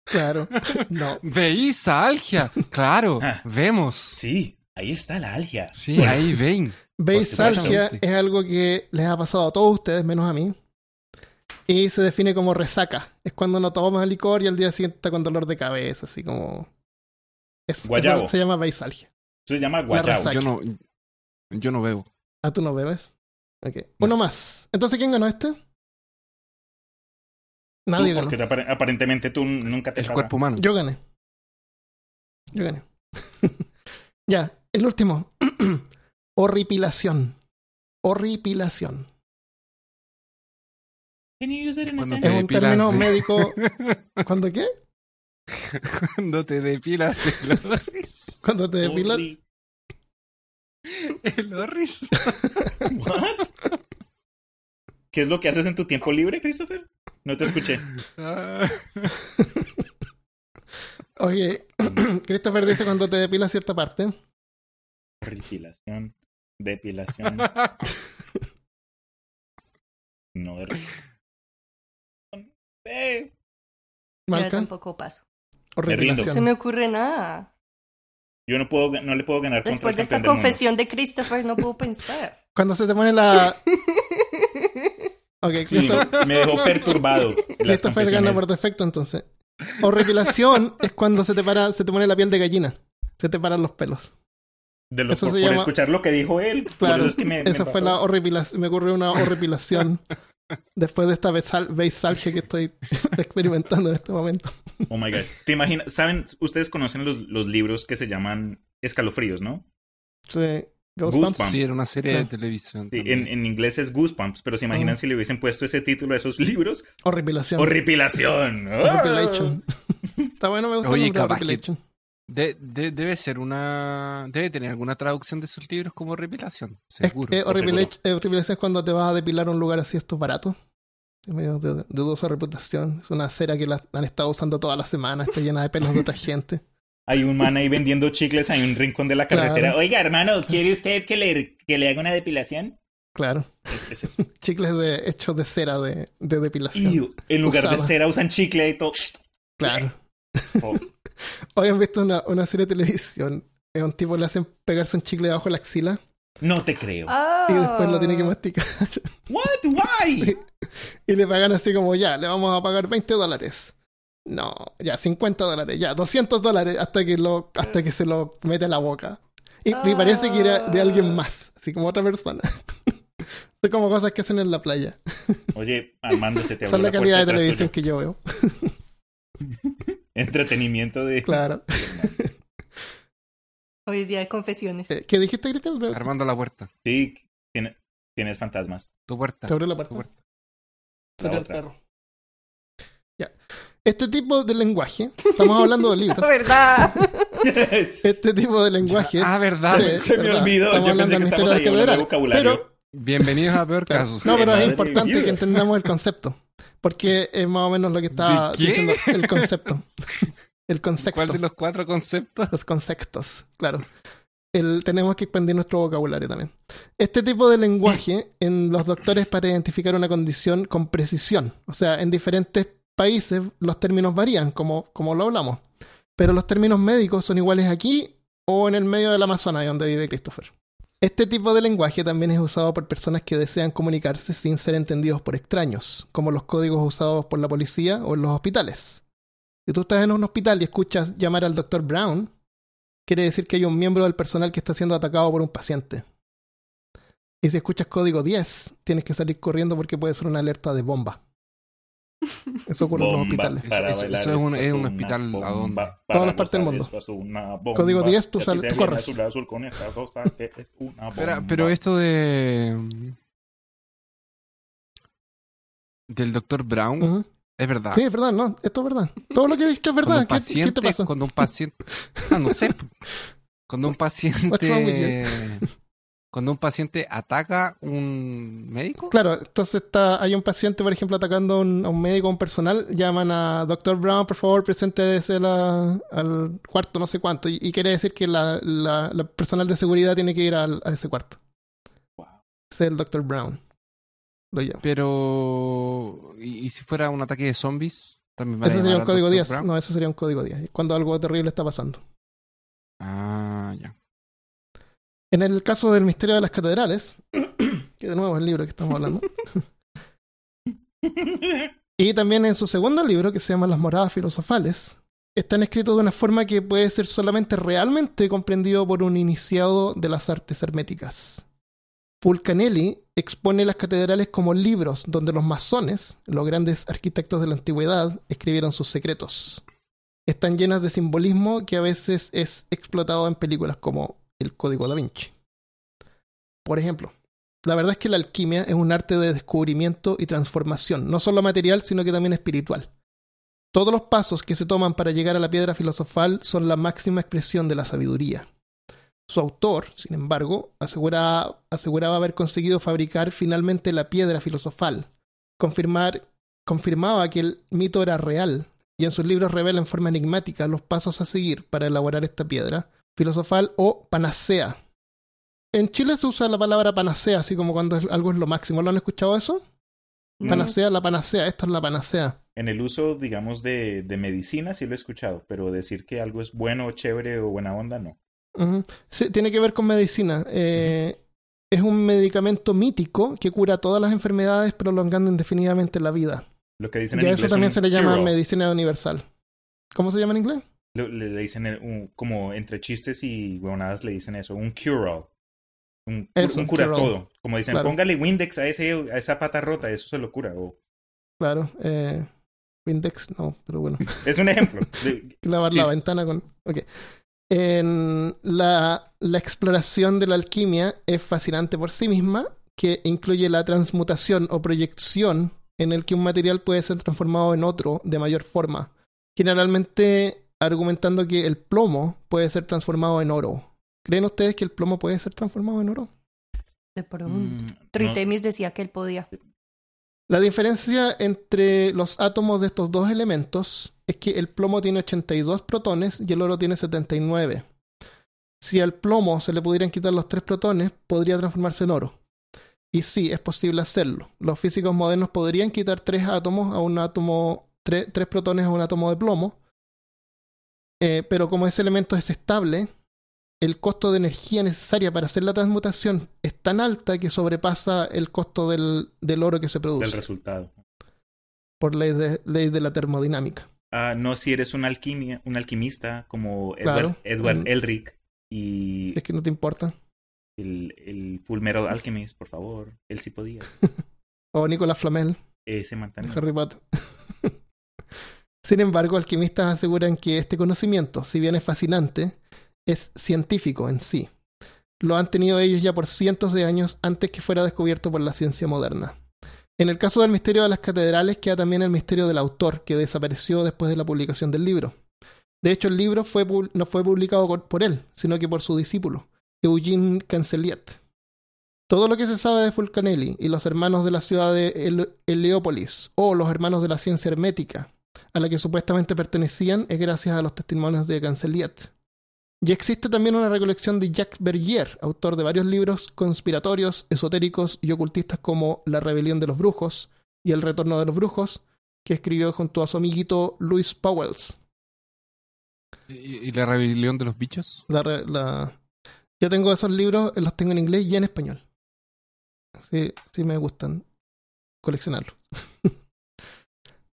Claro. No. ¿Veis a algia? Claro, Ah. vemos. Sí, ahí está la algia. Sí, ahí ven. Beisalgia supuesto. es algo que les ha pasado a todos ustedes, menos a mí. Y se define como resaca. Es cuando uno toma licor y al día siguiente está con dolor de cabeza, así como. Eso, Guayabo. eso se llama beisalgia. Eso se llama guayabo. resaca. Yo no, yo no bebo. Ah, tú no bebes. Ok. Uno más. Entonces, ¿quién ganó este? Nadie Tú, ganó. porque apar- aparentemente tú nunca te El pasa. cuerpo humano. Yo gané. Yo gané. ya, el último. Horripilación. Horripilación. Can you use it in a Cuando Es sentence? un término médico. ¿Cuándo qué? Cuando te depilas el orris. Cuando te depilas. Only- El orris. What? ¿Qué es lo que haces en tu tiempo libre, Christopher? No te escuché. Ah. Oye, Christopher dice cuando te depilas cierta parte. Depilación. Depilación. No. de- Yo tampoco paso. O Me rindo. No se me ocurre nada. Yo no puedo, no le puedo ganar contra Después el de esta confesión de Christopher no puedo pensar. Cuando se te pone la. Ok, Sí, me dejó perturbado. Christopher gana por defecto entonces. Horripilación es cuando se te para, se te pone la piel de gallina. Se te paran los pelos. De Eso por, se por llama- escuchar lo que dijo él. por Claro, eso es que me, me esa fue la horripilación. Me ocurrió una horripilación después de esta besal- beisalgia que estoy experimentando en este momento. Oh my god. ¿Te imaginas? ¿Saben? Ustedes conocen los, los libros que se llaman escalofríos, ¿no? Sí. Goosebumps. Goosebumps. Sí, era una serie Sí. de televisión. Sí, en, en inglés es Goosebumps, pero se imaginan Ah. si le hubiesen puesto ese título a esos libros. Horripilación. Horripilación. Horripilation. Está bueno, me gusta Oye, el Horripilation. De- de- debe ser una. Debe tener alguna traducción de esos libros como repilación. Es Seguro. eh, horripilation es cuando te vas a depilar a un lugar así, esto es barato. Es medio de, de dudosa reputación. Es una cera que la han estado usando toda la semana, está llena de pelos de otra gente. Hay un man ahí vendiendo chicles en un rincón de la carretera. Claro. Oiga, hermano, ¿quiere usted que le, que le haga una depilación? Claro. Es, es eso. Chicles de, hechos de cera de, de depilación. Y en lugar de cera usan chicle y todo. Claro. Oh, Hoy han visto una, una serie de televisión. A un tipo le hacen pegarse un chicle debajo de la axila no te creo. Ah. y después lo tiene que masticar. What? Why? Sí. Y le pagan así como, ya, le vamos a pagar 20 dólares. No, ya, 50 dólares, ya, 200 dólares hasta que, lo, hasta que se lo mete a la boca. Y me parece que era de alguien más, así como otra persona. Son como cosas que hacen en la playa. Oye, Armando, se te Son la calidad de televisión tuyo. que yo veo. Entretenimiento de... Claro. Hoy es día de confesiones. Eh, ¿Qué dijiste, Cristian? Armando la puerta. Sí, tiene- tienes fantasmas. Tu puerta. Abrió la puerta. puerta. El perro. Ya. Este tipo de lenguaje, estamos hablando de libros. ¿Verdad? Este tipo de lenguaje. Ah, verdad. Sí, Se me ¿verdad? olvidó, Estamos yo hablando pensé que estamos ahí vocabulario. Pero Bienvenidos a Peor. Caso. No, pero es importante que entendamos el concepto. Porque es más o menos lo que está ¿De qué? diciendo el concepto. El concepto. ¿Cuál de los cuatro conceptos? Los conceptos, claro. El, tenemos que expandir nuestro vocabulario también. Este tipo de lenguaje en los doctores para identificar una condición con precisión. O sea, en diferentes países los términos varían, como, como lo hablamos. Pero los términos médicos son iguales aquí o en el medio del Amazonas, donde vive Christopher. Este tipo de lenguaje también es usado por personas que desean comunicarse sin ser entendidos por extraños, como los códigos usados por la policía o en los hospitales. Si tú estás en un hospital y escuchas llamar al doctor Brown, quiere decir que hay un miembro del personal que está siendo atacado por un paciente. Y si escuchas código 10, tienes que salir corriendo porque puede ser una alerta de bomba. Eso ocurre en los hospitales. para Eso- es un- es un hospital ¿a bomba para Todas las partes del mundo. es una bomba. Código 10, tú sales- tú corres. azul, azul con esta cosa que es una Espera, bomba. pero esto de. Del doctor Brown es verdad. Sí, es verdad, no, esto es verdad. Todo lo que dijiste es Cuando verdad. ¿Qué, paciente, qué te pasa? cuando un paciente, ah, no sé, cuando un What's wrong with paciente, cuando un paciente ataca un médico, Claro, entonces está, hay un paciente, por ejemplo, atacando a un, a un médico o un personal, llaman a Doctor Brown, por favor, preséntese la- al cuarto no sé cuánto, y, y quiere decir que la, la- la personal de seguridad tiene que ir al- a ese cuarto. Wow. Es el Doctor Brown. Lo llamo. pero ¿y, y si fuera un ataque de zombies? También a Ese sería un código Dr. 10. Brown? No, ese sería un código 10. Cuando algo terrible está pasando. Ah. En el caso del misterio de las catedrales, que de nuevo es el libro que estamos hablando, y también en su segundo libro, que se llama Las moradas filosofales, están escritos de una forma que puede ser solamente realmente comprendido por un iniciado de las artes herméticas. Fulcanelli expone las catedrales como libros donde los masones, los grandes arquitectos de la antigüedad, escribieron sus secretos. Están llenas de simbolismo que a veces es explotado en películas como El Código da Vinci. Por ejemplo, La verdad es que la alquimia es un arte de descubrimiento y transformación, no solo material, sino que también espiritual. Todos los pasos que se toman para llegar a la piedra filosofal son la máxima expresión de la sabiduría. Su autor, sin embargo, aseguraba, haber conseguido fabricar finalmente la piedra filosofal, confirmar, confirmaba que el mito era real, y en sus libros revela en forma enigmática los pasos a seguir para elaborar esta piedra filosofal o panacea. En Chile se usa la palabra panacea, así como cuando algo es lo máximo. ¿Lo han escuchado eso? No. Panacea, la panacea, esto es la panacea. En el uso, digamos, de, de medicina sí lo he escuchado, pero decir que algo es bueno, chévere o buena onda, no. Sí, tiene que ver con medicina. Eh, Es un medicamento mítico que cura todas las enfermedades prolongando indefinidamente la vida. Lo que dicen Y en a inglés eso también se le llama medicina universal. ¿Cómo se llama en inglés? Le, dicen eh, un- como entre chistes y huevonadas le dicen eso, un cure-all. Un, Eso, un un cura todo. Como dicen, Claro. póngale Windex a, ese, a esa pata rota, eso se lo cura. O, Claro. Eh, Windex, no, pero bueno. es un ejemplo. de- Lavar la ventana con. Ok. En la, la exploración de la alquimia es fascinante por sí misma, que incluye la transmutación o proyección en el que un material puede ser transformado en otro de mayor forma. Generalmente argumentando que el plomo puede ser transformado en oro. ¿Creen ustedes que el plomo puede ser transformado en oro? De pronto. Mm, no, Tritemis decía que él podía. La diferencia entre los átomos de estos dos elementos es que el plomo tiene 82 protones y el oro tiene 79. Si al plomo se le pudieran quitar los tres protones, podría transformarse en oro. Y sí, es posible hacerlo. Los físicos modernos podrían quitar tres átomos a un átomo, tre- tres protones a un átomo de plomo, Eh, pero como ese elemento es estable, el costo de energía necesaria para hacer la transmutación es tan alta que sobrepasa el costo del, del oro que se produce del resultado. por ley de, ley de la termodinámica. Ah, no si eres un, alquimia, un alquimista como Edward, Claro. Edward Mm. Elric y Es que no te importa. el, el Full Metal Alchemist, por favor. Él sí podía. O Nicolás Flamel, Ese mantenía. Harry Potter. Sin embargo, alquimistas aseguran que este conocimiento, si bien es fascinante, es científico en sí. Lo han tenido ellos ya por cientos de años antes que fuera descubierto por la ciencia moderna. En el caso del misterio de las catedrales queda también el misterio del autor, que desapareció después de la publicación del libro. De hecho, el libro no fue publicado por- él, sino que por su discípulo, Eugene Canceliet. Todo lo que se sabe de Fulcanelli y los hermanos de la ciudad de Hel- Heliópolis, o los hermanos de la ciencia hermética, a la que supuestamente pertenecían, es gracias a los testimonios de Canceliet. Y existe también una recolección de Jacques Bergier, autor de varios libros conspiratorios, esotéricos y ocultistas como La rebelión de los brujos y El retorno de los brujos, que escribió junto a su amiguito Louis Powells. ¿Y, la rebelión de los bichos? La, re- la- Yo tengo esos libros, los tengo en inglés y en español. Sí, sí me gustan coleccionarlos.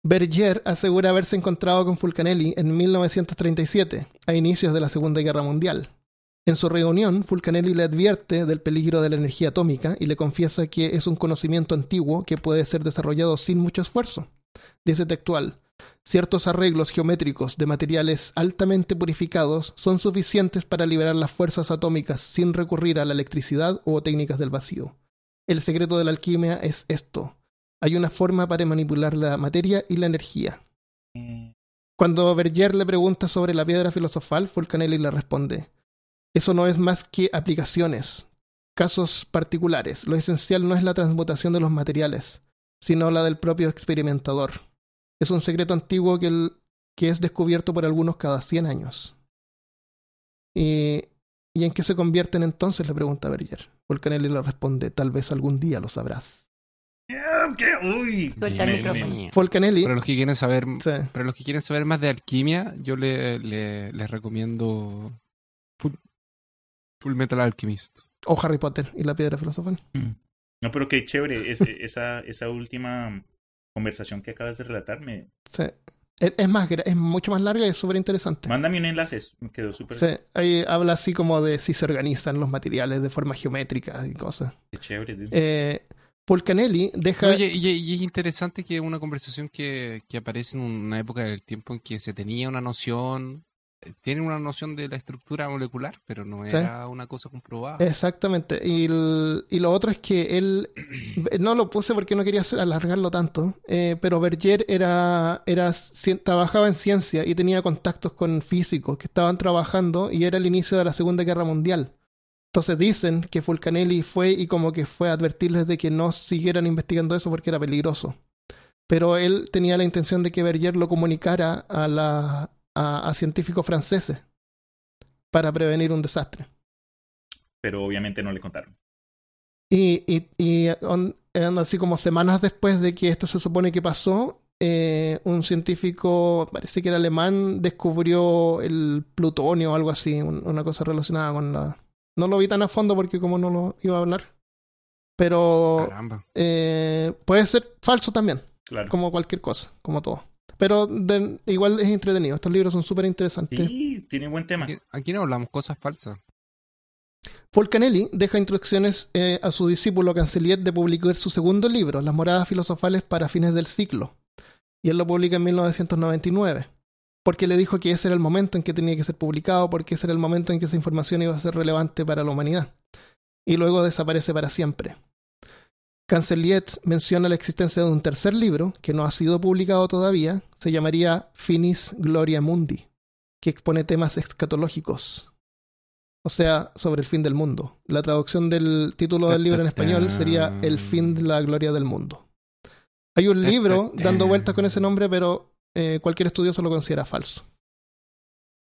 Berger asegura haberse encontrado con Fulcanelli en 1937, a inicios de la Segunda Guerra Mundial. En su reunión, Fulcanelli le advierte del peligro de la energía atómica y le confiesa que es un conocimiento antiguo que puede ser desarrollado sin mucho esfuerzo. Dice textual, ciertos arreglos geométricos de materiales altamente purificados son suficientes para liberar las fuerzas atómicas sin recurrir a la electricidad o técnicas del vacío. El secreto de la alquimia es esto. Hay una forma para manipular la materia y la energía. Cuando Berger le pregunta sobre la piedra filosofal, Fulcanelli le responde, eso no es más que aplicaciones, casos particulares. Lo esencial no es la transmutación de los materiales, sino la del propio experimentador. Es un secreto antiguo que, es descubierto por algunos cada 100 años. ¿Y, ¿Y en qué se convierten entonces? le pregunta Berger. Fulcanelli le responde, tal vez algún día lo sabrás. ¿Qué? Uy. Suelta el micrófono. me- Fulcanelli... Para los que quieren saber, Sí. para los que quieren saber más de alquimia, yo le, le- les recomiendo Full, Full Metal Alchemist. O Harry Potter y la piedra filosofal. No, pero qué chévere. Es, esa, esa última conversación que acabas de relatar. Me... Sí. Es, más, es mucho más larga y es súper interesante. Mándame un enlace. Me quedó súper Sí, ahí habla así como de si se organizan los materiales de forma geométrica y cosas. qué chévere. dude. Eh, Fulcanelli deja... Oye, y, y es interesante que una conversación que, que aparece en una época del tiempo en que se tenía una noción tiene una noción de la estructura molecular, pero no Sí. era una cosa comprobada. Exactamente. Y, el- y lo otro es que él, no lo puse porque no quería alargarlo tanto, eh, pero Berger era, era, trabajaba en ciencia y tenía contactos con físicos que estaban trabajando y era el inicio de la Segunda Guerra Mundial. Entonces dicen que Fulcanelli fue y como que fue a advertirles de que no siguieran investigando eso porque era peligroso. Pero él tenía la intención de que Berger lo comunicara a, la, a, a científicos franceses para prevenir un desastre. Pero obviamente no le contaron. Y, y, y on- on- así como semanas después de que esto se supone que pasó, eh, un científico, parece que era alemán, descubrió el plutonio o algo así, un- una cosa relacionada con la... No lo vi tan a fondo porque como no lo iba a hablar. Pero eh, puede ser falso también, Claro. como cualquier cosa, como todo. Pero de- igual es entretenido. Estos libros son súper interesantes. Sí, tiene buen tema. Aquí, aquí no hablamos cosas falsas. Fulcanelli deja instrucciones eh, a su discípulo Canceliet de publicar su segundo libro, Las moradas filosofales para fines del siglo. Y él lo publica en 1999. Porque le dijo que ese era el momento en que tenía que ser publicado, porque ese era el momento en que esa información iba a ser relevante para la humanidad. Y luego desaparece para siempre. Canceliet menciona la existencia de un tercer libro, que no ha sido publicado todavía, se llamaría Finis Gloria Mundi, que expone temas escatológicos o sea, sobre el fin del mundo. La traducción del título del libro en español sería El fin de la gloria del mundo. Hay un libro dando vueltas con ese nombre, pero eh, cualquier estudioso lo considera falso.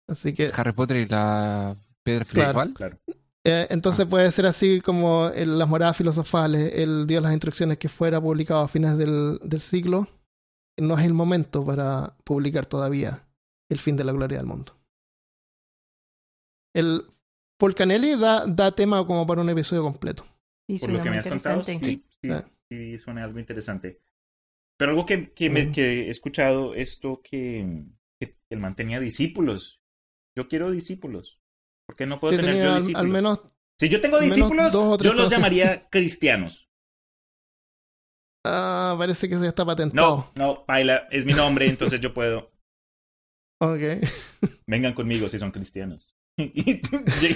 Así que, Harry Potter y la piedra filosofal. Claro. eh, entonces puede ser así como el- las moradas filosofales, él dio las instrucciones que fuera publicado a fines del, del siglo. No es el momento para publicar todavía el fin de la gloria del mundo. El Polcanelli da, da tema como para un episodio completo. Y Por lo suena que muy me has contado, interesante. sí, sí, Ah. sí suena algo interesante. Pero algo que, que, me- que he escuchado, esto que, que el man tenía discípulos. Yo quiero discípulos. ¿Por qué no puedo Sí, tener yo al, discípulos? al menos si yo tengo discípulos, yo los cosas. llamaría cristianos. ah, parece que se está patentado. No, no, Paila, es mi nombre, entonces yo puedo. Ok. Vengan conmigo si son cristianos. Y,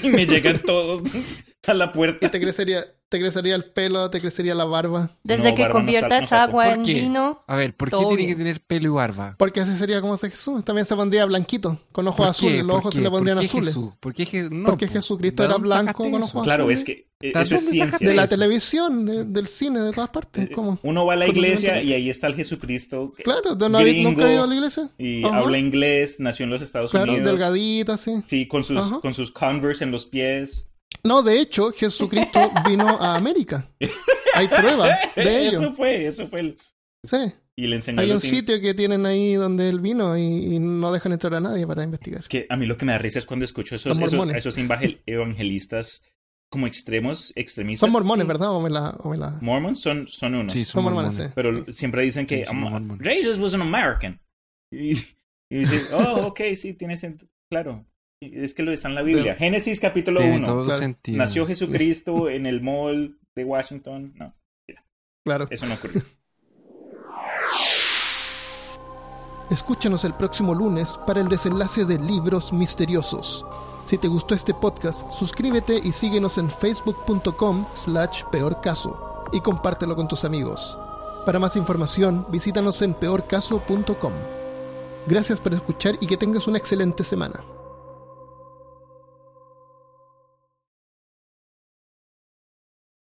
me llegan todos a la ¿Y puerta. te crecería, te crecería el pelo, te crecería la barba? Desde No, que barba conviertas no agua ¿Por en qué? vino, A ver, ¿por qué tiene bien. que tener pelo y barba? Porque así sería como hace Jesús. También se pondría blanquito, con ojos ¿Por azules. Los ¿Por ojos qué? se le ¿Por pondrían qué azules. Jesús? ¿Por qué Je- no, Porque po. Jesucristo ¿De era blanco con ojos Claro, azules. es que eh, ¿De eso es ciencia. De la eso? televisión, de- del cine, de todas partes. Eh, ¿Cómo? Uno va a la ¿Cómo iglesia se y ahí está el Jesucristo. que- Claro, ¿no gringo, ¿nunca he ido a la iglesia? Y Ajá. habla inglés, nació en los Estados Claro, Unidos. delgadito, así. Sí, con sus, Ajá. con sus Converse en los pies. No, de hecho, Jesucristo vino a América. Hay pruebas de ello. Eso fue, eso fue el... Sí. Y le enseñó Hay un sitio que tienen ahí donde él vino y, y no dejan entrar a nadie para investigar. que a mí lo que me da risa es cuando escucho esos, esos, esos evangel- evangelistas como extremos, extremistas. Son mormones, ¿verdad? O me la, o me la- Mormons son, son unos. Sí, Son son mormones, mormones. sí. Pero siempre dicen que Sí, son "Um, mormones. Jesus was an American. Y, y dicen, oh, ok, sí, tiene sentido. Claro. Es que lo está en la Biblia. De- Génesis capítulo Tiene 1. todo claro. sentido. Nació Jesucristo en el mall de Washington. No, Claro. eso no ocurrió. Escúchanos el próximo lunes para el desenlace de Libros Misteriosos. Si te gustó este podcast, suscríbete y síguenos en facebook.com slash peorcaso y compártelo con tus amigos. Para más información, visítanos en peorcaso.com. Gracias por escuchar y que tengas una excelente semana.